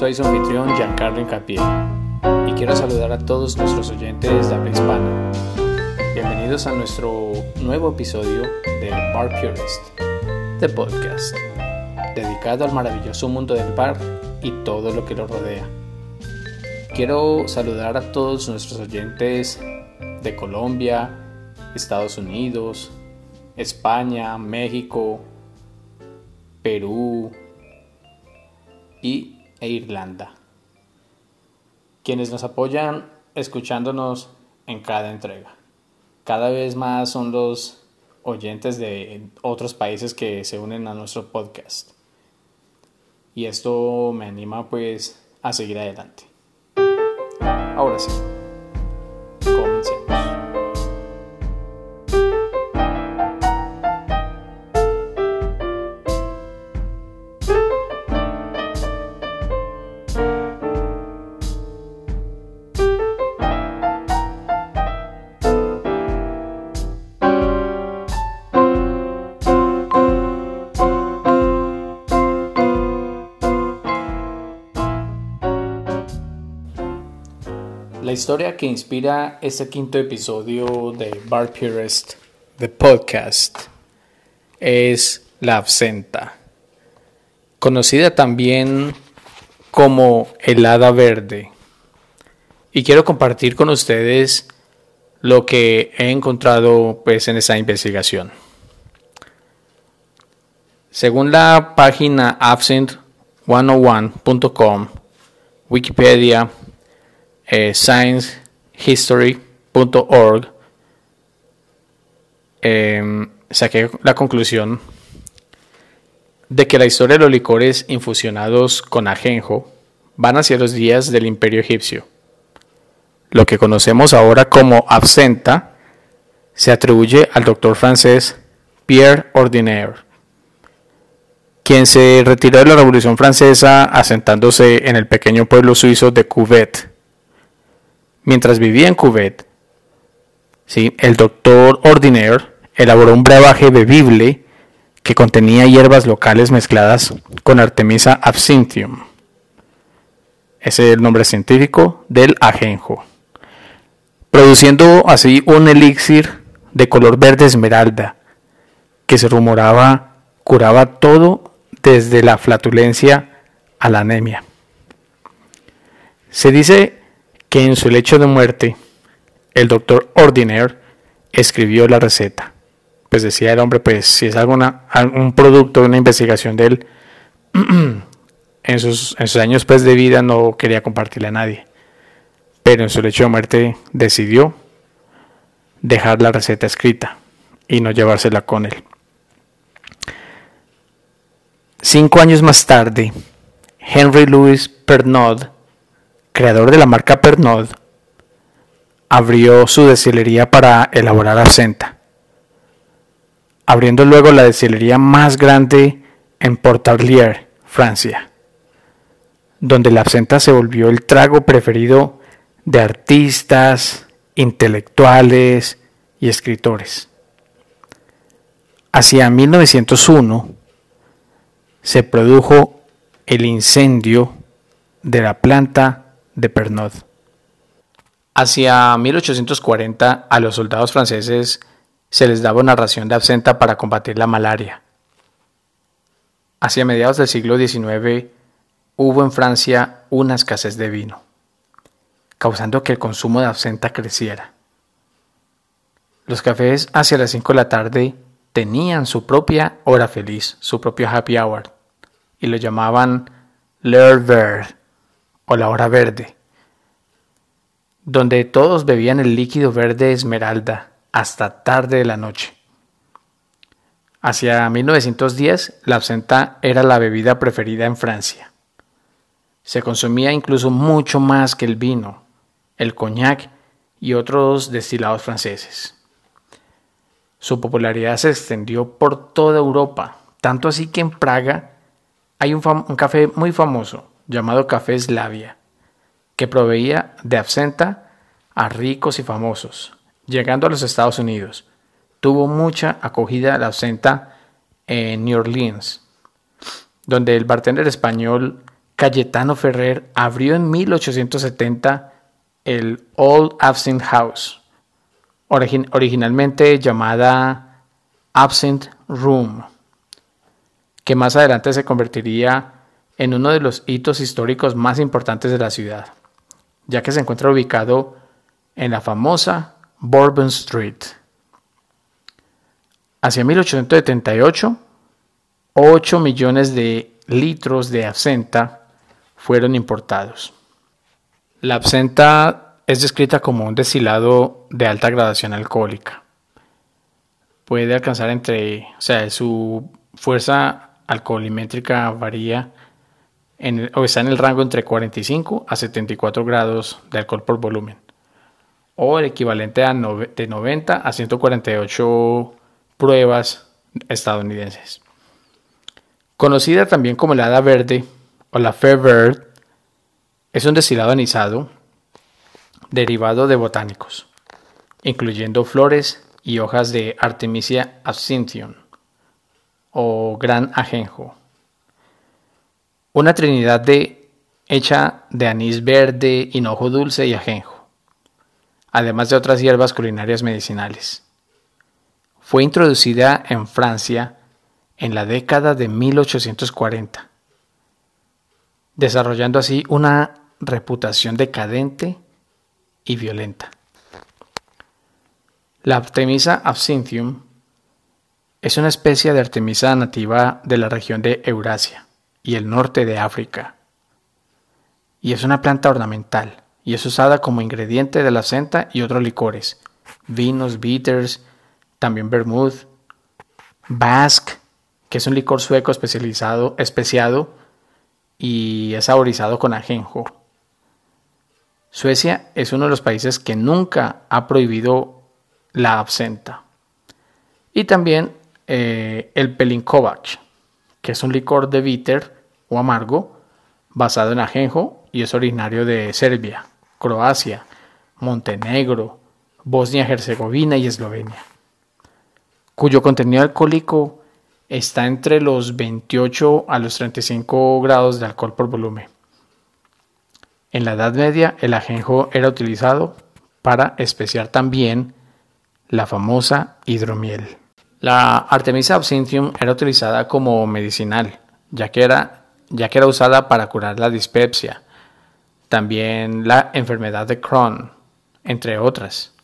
Soy su anfitrión Giancarlo Incapié y quiero saludar a todos nuestros oyentes de habla hispana. Bienvenidos a nuestro nuevo episodio de Bar Purist, the podcast, dedicado al maravilloso mundo del bar y todo lo que lo rodea. Quiero saludar a todos nuestros oyentes de Colombia, Estados Unidos, España, México, Perú y, e Irlanda, quienes nos apoyan escuchándonos en cada entrega. Cada vez más son los oyentes de otros países que se unen a nuestro podcast. Y esto me anima pues a seguir adelante. Ahora sí. La historia que inspira este quinto episodio de Bar Purist, the podcast, es la absenta, conocida también como helada verde. Y quiero compartir con ustedes lo que he encontrado pues, en esa investigación. Según la página absent101.com, Wikipedia, eh, sciencehistory.org, em, saqué la conclusión de que la historia de los licores infusionados con ajenjo van hacia los días del imperio egipcio. Lo que conocemos ahora como absenta se atribuye al doctor francés Pierre Ordinaire, quien se retiró de la Revolución Francesa asentándose en el pequeño pueblo suizo de Couvet, Mientras vivía en Cubet, ¿sí? el doctor Ordinaire elaboró un brebaje bebible que contenía hierbas locales mezcladas con Artemisa absinthium. Ese es el nombre científico del ajenjo. Produciendo así un elixir de color verde esmeralda que se rumoraba curaba todo desde la flatulencia a la anemia. Se dice que en su lecho de muerte el doctor Ordinaire escribió la receta. Pues decía el hombre, pues si es alguna, algún producto, una investigación de él, en sus, en sus años pues, de vida no quería compartirle a nadie. Pero en su lecho de muerte decidió dejar la receta escrita y no llevársela con él. Cinco años más tarde, Henry Louis Pernod creador de la marca Pernod, abrió su destilería para elaborar absenta, abriendo luego la destilería más grande en Portarlier, Francia, donde la absenta se volvió el trago preferido de artistas, intelectuales y escritores. Hacia 1901 se produjo el incendio de la planta de Pernod. Hacia 1840 a los soldados franceses se les daba una ración de absenta para combatir la malaria. Hacia mediados del siglo XIX hubo en Francia una escasez de vino, causando que el consumo de absenta creciera. Los cafés hacia las 5 de la tarde tenían su propia hora feliz, su propio happy hour, y lo llamaban l'heure o la hora verde, donde todos bebían el líquido verde esmeralda hasta tarde de la noche. Hacia 1910, la absenta era la bebida preferida en Francia. Se consumía incluso mucho más que el vino, el coñac y otros destilados franceses. Su popularidad se extendió por toda Europa, tanto así que en Praga hay un, un café muy famoso llamado Café Slavia, que proveía de absenta a ricos y famosos. Llegando a los Estados Unidos, tuvo mucha acogida la absenta en New Orleans, donde el bartender español Cayetano Ferrer abrió en 1870 el Old Absinthe House, originalmente llamada Absinthe Room, que más adelante se convertiría en uno de los hitos históricos más importantes de la ciudad, ya que se encuentra ubicado en la famosa Bourbon Street. Hacia 1878, 8 millones de litros de absenta fueron importados. La absenta es descrita como un destilado de alta gradación alcohólica. Puede alcanzar entre, o sea, su fuerza alcoholimétrica varía o está en el rango entre 45 a 74 grados de alcohol por volumen, o el equivalente a de 90 a 148 pruebas estadounidenses. Conocida también como la hada verde o la fair bird, es un destilado anisado derivado de botánicos, incluyendo flores y hojas de Artemisia absinthium o gran ajenjo. Una trinidad de, hecha de anís verde, hinojo dulce y ajenjo, además de otras hierbas culinarias medicinales. Fue introducida en Francia en la década de 1840, desarrollando así una reputación decadente y violenta. La Artemisa absinthium es una especie de Artemisa nativa de la región de Eurasia y el norte de África. Y es una planta ornamental y es usada como ingrediente de la senta y otros licores, vinos, bitters, también vermouth, basque, que es un licor sueco especializado, especiado y es saborizado con ajenjo. Suecia es uno de los países que nunca ha prohibido la absenta. Y también eh, el Pelinkovac, que es un licor de bitter o amargo basado en ajenjo y es originario de Serbia, Croacia, Montenegro, Bosnia-Herzegovina y Eslovenia, cuyo contenido alcohólico está entre los 28 a los 35 grados de alcohol por volumen. En la Edad Media el ajenjo era utilizado para especiar también la famosa hidromiel. La Artemisa absinthium era utilizada como medicinal, ya que era, ya que era usada para curar la dispepsia, también la enfermedad de Crohn, entre otras.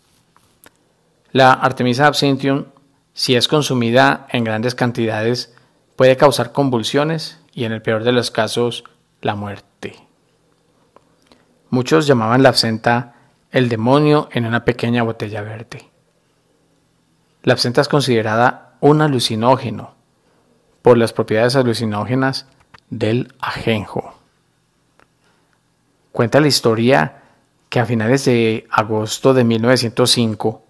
La Artemisa absinthium, si es consumida en grandes cantidades, puede causar convulsiones y en el peor de los casos la muerte. Muchos llamaban la absenta el demonio en una pequeña botella verde. La absenta es considerada un alucinógeno por las propiedades alucinógenas del ajenjo. Cuenta la historia que a finales de agosto de 1905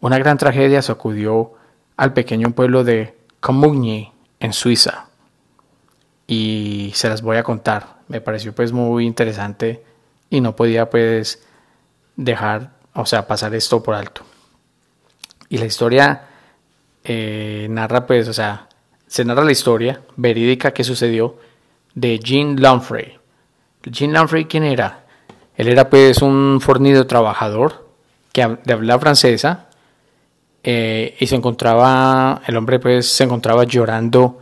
una gran tragedia sacudió al pequeño pueblo de Comugny en Suiza. Y se las voy a contar. Me pareció pues muy interesante y no podía pues dejar, o sea, pasar esto por alto. Y la historia eh, narra pues, o sea, se narra la historia verídica que sucedió de Jean Lamprey. Jean Lamprey, ¿quién era? Él era pues un fornido trabajador que de habla francesa eh, y se encontraba, el hombre pues se encontraba llorando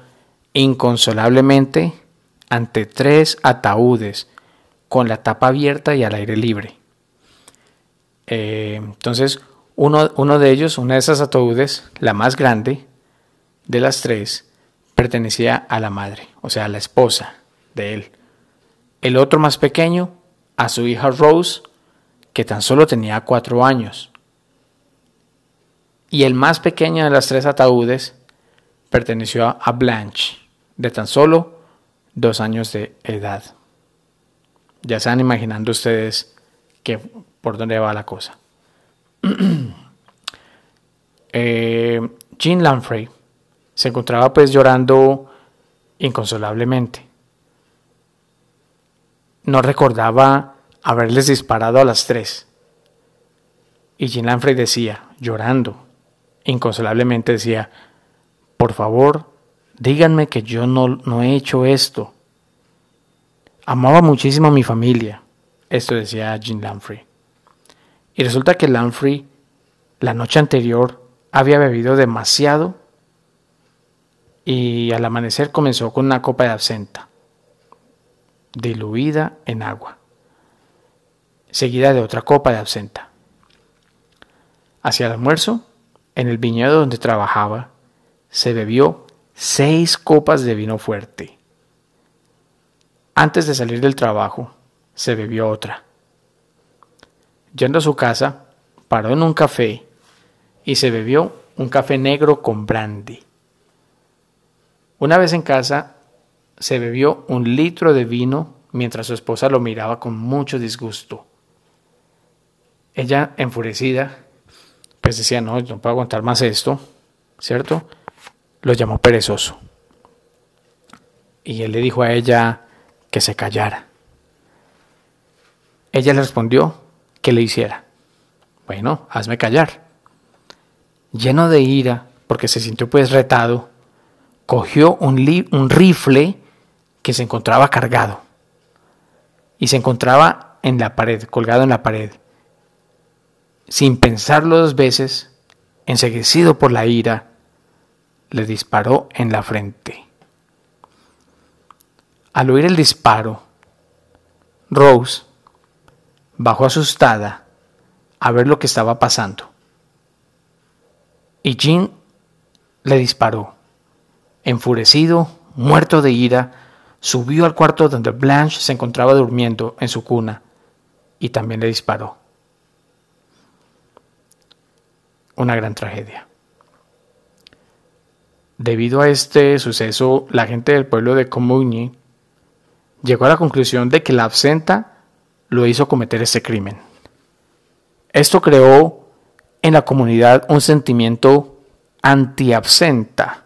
inconsolablemente ante tres ataúdes con la tapa abierta y al aire libre. Eh, entonces, uno, de ellos, una de esas ataúdes, la más grande de las tres, pertenecía a la madre, o sea, a la esposa de él. El otro más pequeño, a su hija Rose, que tan solo tenía cuatro años. Y el más pequeño de las tres ataúdes perteneció a Blanche, de tan solo dos años de edad. Ya están imaginando ustedes que, por dónde va la cosa. eh, Jean Lamprey se encontraba pues llorando inconsolablemente. No recordaba haberles disparado a las tres. Y Jean Lamprey decía, llorando, inconsolablemente decía, por favor, díganme que yo no, no he hecho esto Amaba muchísimo a mi familia. Esto decía Jean Lamprey. Y resulta que Lamprey, la noche anterior, había bebido demasiado y al amanecer comenzó con una copa de absenta, diluida en agua, seguida de otra copa de absenta. Hacia el almuerzo, en el viñedo donde trabajaba, se bebió seis copas de vino fuerte. Antes de salir del trabajo, se bebió otra. Yendo a su casa, paró en un café y se bebió un café negro con brandy. Una vez en casa, se bebió un litro de vino mientras su esposa lo miraba con mucho disgusto. Ella, enfurecida, pues decía, no, no puedo aguantar más esto, ¿cierto? Lo llamó perezoso. Y él le dijo a ella que se callara. Ella le respondió que le hiciera. Bueno, hazme callar. Lleno de ira, porque se sintió pues retado, cogió un, un rifle que se encontraba cargado y se encontraba en la pared, colgado en la pared sin pensarlo dos veces, enseguecido por la ira, le disparó en la frente. Al oír el disparo, Rose bajó asustada a ver lo que estaba pasando. Y Jean le disparó. Enfurecido, muerto de ira, subió al cuarto donde Blanche se encontraba durmiendo en su cuna y también le disparó. una gran tragedia. Debido a este suceso, la gente del pueblo de Comugny llegó a la conclusión de que la absenta lo hizo cometer ese crimen. Esto creó en la comunidad un sentimiento anti-absenta,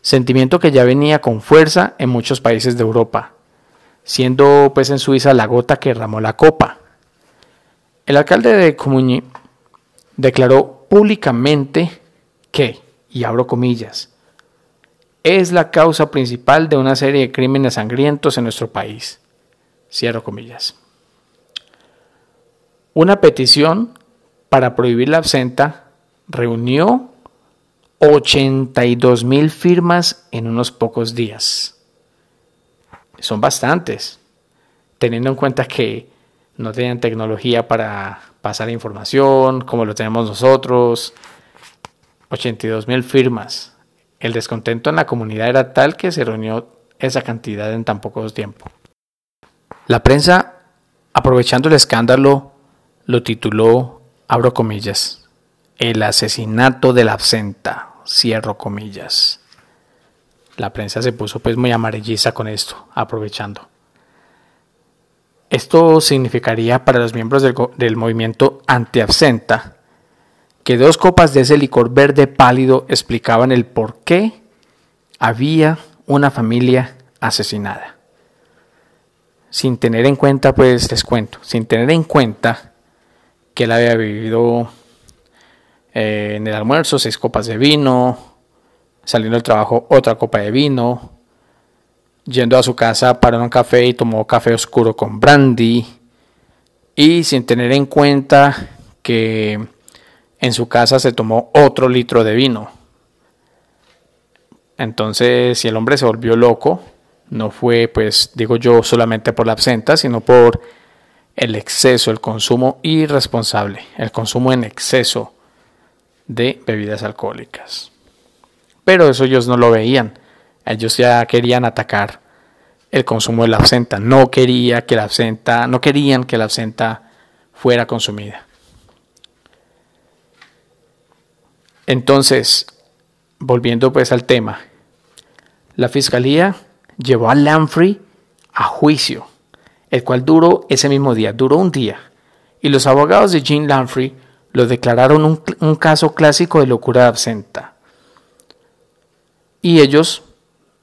sentimiento que ya venía con fuerza en muchos países de Europa, siendo pues en Suiza la gota que derramó la copa. El alcalde de Comugny declaró públicamente que, y abro comillas, es la causa principal de una serie de crímenes sangrientos en nuestro país. Cierro comillas. Una petición para prohibir la absenta reunió 82 mil firmas en unos pocos días. Son bastantes, teniendo en cuenta que no tenían tecnología para pasar información como lo tenemos nosotros. 82 mil firmas. El descontento en la comunidad era tal que se reunió esa cantidad en tan poco tiempo. La prensa, aprovechando el escándalo, lo tituló, abro comillas, el asesinato de la absenta, cierro comillas. La prensa se puso pues muy amarillista con esto, aprovechando. Esto significaría para los miembros del, del movimiento anti-absenta que dos copas de ese licor verde pálido explicaban el por qué había una familia asesinada. Sin tener en cuenta, pues les cuento, sin tener en cuenta que él había bebido eh, en el almuerzo seis copas de vino, saliendo del trabajo otra copa de vino, yendo a su casa para un café y tomó café oscuro con brandy y sin tener en cuenta que en su casa se tomó otro litro de vino. Entonces, si el hombre se volvió loco, no fue, pues, digo yo, solamente por la absenta, sino por el exceso, el consumo irresponsable, el consumo en exceso de bebidas alcohólicas. Pero eso ellos no lo veían ellos ya querían atacar el consumo de la absenta. No quería que la absenta, no querían que la absenta fuera consumida. Entonces, volviendo pues al tema, la fiscalía llevó a Lamprey a juicio, el cual duró ese mismo día, duró un día, y los abogados de Jean Lamprey lo declararon un, un caso clásico de locura absenta. Y ellos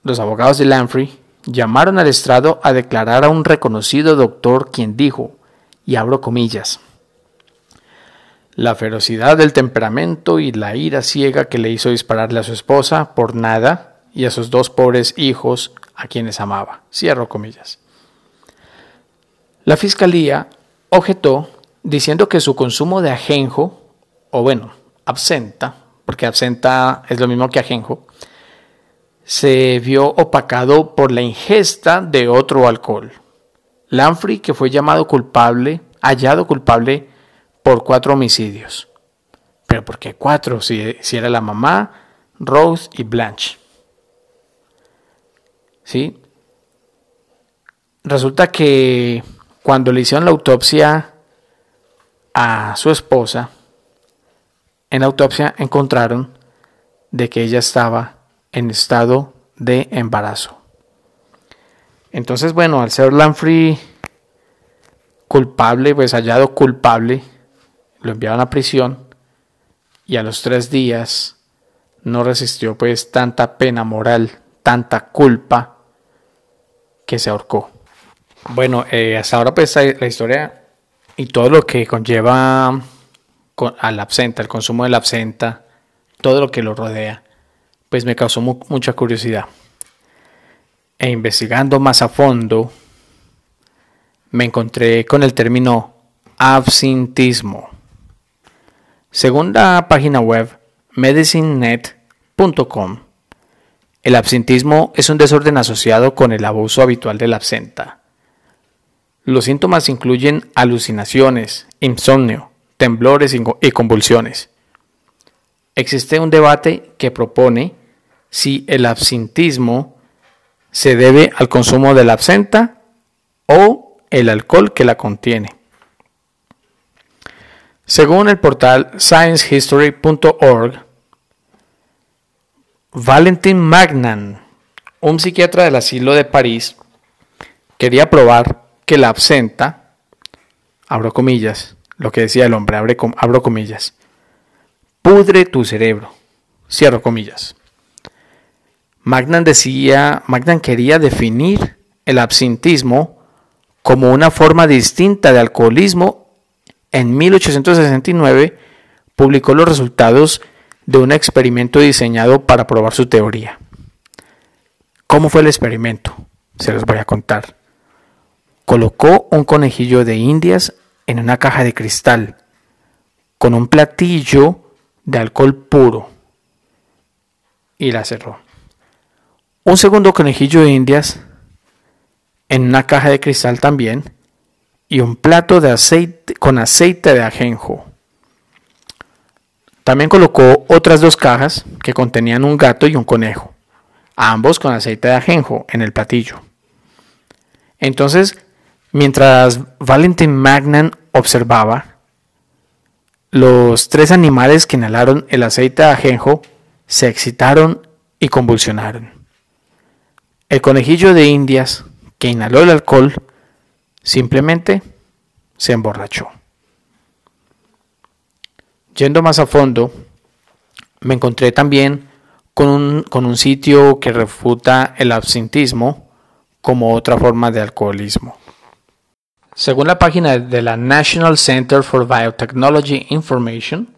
los abogados de Lamprey llamaron al estrado a declarar a un reconocido doctor quien dijo, y abro comillas, la ferocidad del temperamento y la ira ciega que le hizo dispararle a su esposa por nada y a sus dos pobres hijos a quienes amaba. Cierro comillas. La fiscalía objetó diciendo que su consumo de ajenjo, o bueno, absenta, porque absenta es lo mismo que ajenjo, se vio opacado por la ingesta de otro alcohol. Lanfrey, que fue llamado culpable, hallado culpable por cuatro homicidios. Pero ¿por qué cuatro? Si, si era la mamá, Rose y Blanche. ¿Sí? Resulta que cuando le hicieron la autopsia a su esposa, en la autopsia encontraron de que ella estaba en estado de embarazo. Entonces, bueno, al ser Lanfrey culpable, pues hallado culpable, lo enviaron a prisión y a los tres días no resistió pues tanta pena moral, tanta culpa que se ahorcó. Bueno, eh, hasta ahora pues la historia y todo lo que conlleva al absenta, el consumo del absenta, todo lo que lo rodea, pues me causó mucha curiosidad. E investigando más a fondo, me encontré con el término absintismo. Según la página web medicinenet.com, el absintismo es un desorden asociado con el abuso habitual del absenta. Los síntomas incluyen alucinaciones, insomnio, temblores y convulsiones. Existe un debate que propone si el absintismo se debe al consumo de la absenta o el alcohol que la contiene. Según el portal sciencehistory.org, Valentin Magnan, un psiquiatra del asilo de París, quería probar que la absenta, abro comillas, lo que decía el hombre, abro comillas, pudre tu cerebro, cierro comillas. Magnan decía, Magnan quería definir el absintismo como una forma distinta de alcoholismo. En 1869 publicó los resultados de un experimento diseñado para probar su teoría. ¿Cómo fue el experimento? Se los voy a contar. Colocó un conejillo de indias en una caja de cristal con un platillo de alcohol puro y la cerró. Un segundo conejillo de indias en una caja de cristal también y un plato de aceite con aceite de ajenjo. También colocó otras dos cajas que contenían un gato y un conejo, ambos con aceite de ajenjo en el platillo. Entonces, mientras Valentin Magnan observaba, los tres animales que inhalaron el aceite de ajenjo se excitaron y convulsionaron. El conejillo de indias que inhaló el alcohol simplemente se emborrachó. Yendo más a fondo, me encontré también con un, con un sitio que refuta el absintismo como otra forma de alcoholismo. Según la página de la National Center for Biotechnology Information,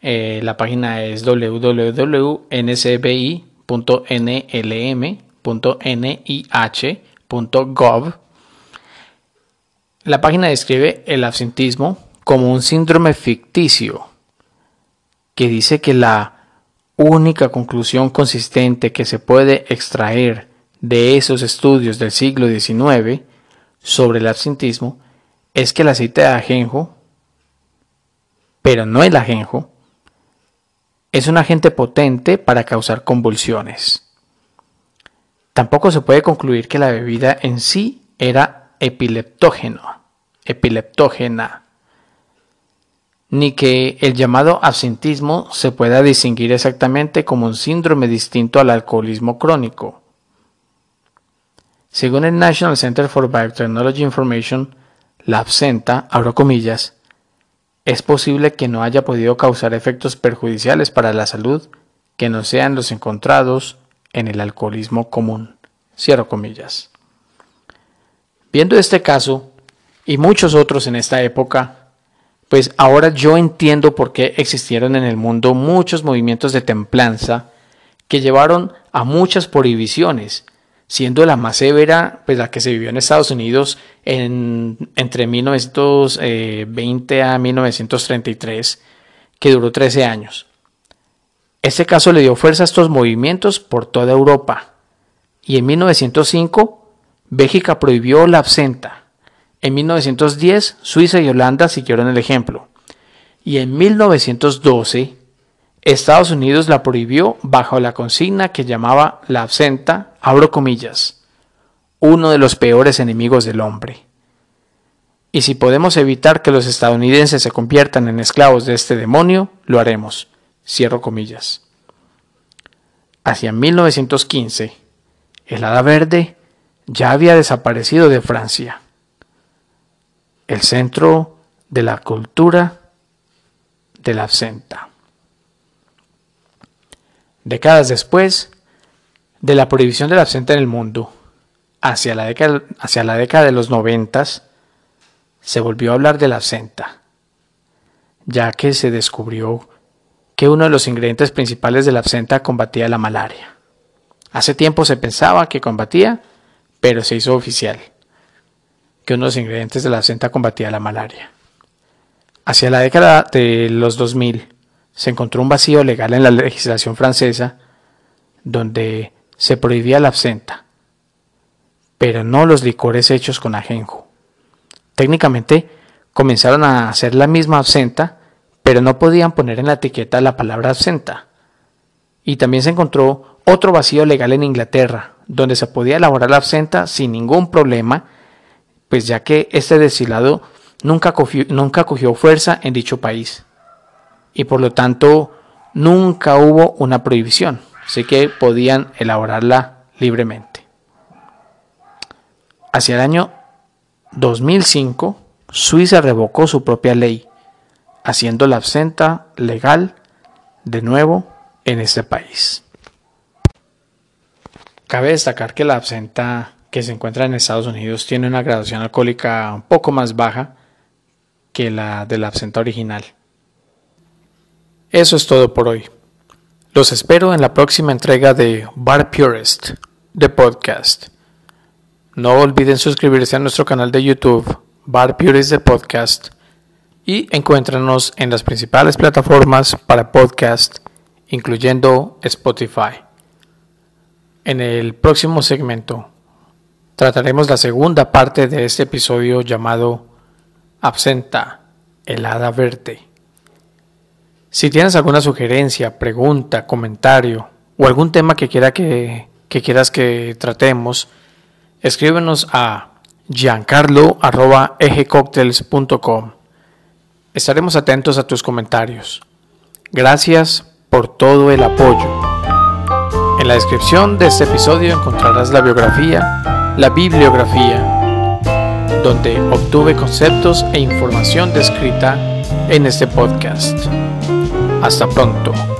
eh, la página es www.ncbi.nlm.nih.gov. La página describe el absentismo como un síndrome ficticio que dice que la única conclusión consistente que se puede extraer de esos estudios del siglo XIX sobre el absentismo es que el aceite de ajenjo, pero no el ajenjo, es un agente potente para causar convulsiones. Tampoco se puede concluir que la bebida en sí era epileptógena, epileptógena, ni que el llamado absentismo se pueda distinguir exactamente como un síndrome distinto al alcoholismo crónico. Según el National Center for Biotechnology Information, la absenta, abro comillas, es posible que no haya podido causar efectos perjudiciales para la salud que no sean los encontrados en el alcoholismo común. Cierro comillas. Viendo este caso y muchos otros en esta época, pues ahora yo entiendo por qué existieron en el mundo muchos movimientos de templanza que llevaron a muchas prohibiciones siendo la más severa, pues la que se vivió en Estados Unidos en, entre 1920 eh, a 1933, que duró 13 años. Este caso le dio fuerza a estos movimientos por toda Europa. Y en 1905, Bélgica prohibió la absenta. En 1910, Suiza y Holanda siguieron el ejemplo. Y en 1912, Estados Unidos la prohibió bajo la consigna que llamaba la absenta, abro comillas, uno de los peores enemigos del hombre. Y si podemos evitar que los estadounidenses se conviertan en esclavos de este demonio, lo haremos. Cierro comillas. Hacia 1915, el hada verde ya había desaparecido de Francia, el centro de la cultura de la absenta. Décadas después de la prohibición de la absenta en el mundo, hacia la década, hacia la década de los noventas, se volvió a hablar de la absenta, ya que se descubrió que uno de los ingredientes principales de la absenta combatía la malaria. Hace tiempo se pensaba que combatía, pero se hizo oficial que uno de los ingredientes de la absenta combatía la malaria. Hacia la década de los 2000, se encontró un vacío legal en la legislación francesa donde se prohibía la absenta, pero no los licores hechos con ajenjo. Técnicamente comenzaron a hacer la misma absenta, pero no podían poner en la etiqueta la palabra absenta. Y también se encontró otro vacío legal en Inglaterra, donde se podía elaborar la absenta sin ningún problema, pues ya que este destilado nunca nunca cogió fuerza en dicho país y por lo tanto nunca hubo una prohibición, así que podían elaborarla libremente. Hacia el año 2005, Suiza revocó su propia ley, haciendo la absenta legal de nuevo en este país. Cabe destacar que la absenta que se encuentra en Estados Unidos tiene una graduación alcohólica un poco más baja que la de la absenta original. Eso es todo por hoy. Los espero en la próxima entrega de Bar Purist, de podcast. No olviden suscribirse a nuestro canal de YouTube, Bar Purist de Podcast, y encuéntranos en las principales plataformas para podcast, incluyendo Spotify. En el próximo segmento trataremos la segunda parte de este episodio llamado Absenta, helada verde. Si tienes alguna sugerencia, pregunta, comentario o algún tema que, quiera que, quieras que tratemos, escríbenos a giancarlo.egecocktails.com. Estaremos atentos a tus comentarios. Gracias por todo el apoyo. En la descripción de este episodio encontrarás la biografía, la bibliografía, donde obtuve conceptos e información descrita en este podcast. Hasta pronto.